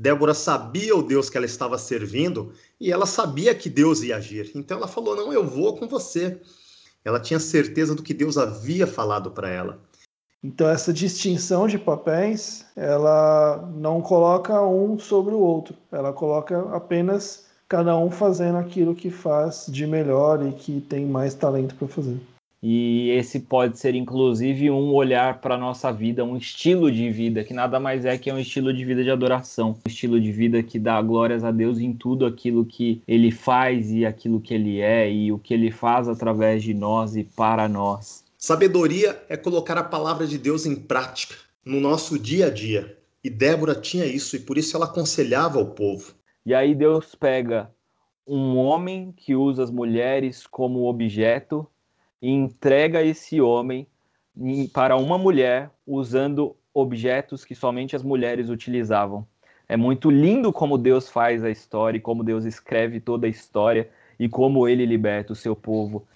Débora sabia o Deus que ela estava servindo e ela sabia que Deus ia agir. Então ela falou: Não, eu vou com você. Ela tinha certeza do que Deus havia falado para ela. Então essa distinção de papéis, ela não coloca um sobre o outro. Ela coloca apenas cada um fazendo aquilo que faz de melhor e que tem mais talento para fazer. E esse pode ser, inclusive, um olhar para a nossa vida, um estilo de vida, que nada mais é que é um estilo de vida de adoração. Um estilo de vida que dá glórias a Deus em tudo aquilo que ele faz e aquilo que ele é e o que ele faz através de nós e para nós. Sabedoria é colocar a palavra de Deus em prática no nosso dia a dia. E Débora tinha isso e por isso ela aconselhava o povo. E aí Deus pega um homem que usa as mulheres como objeto e entrega esse homem para uma mulher usando objetos que somente as mulheres utilizavam. É muito lindo como Deus faz a história como Deus escreve toda a história e como ele liberta o seu povo.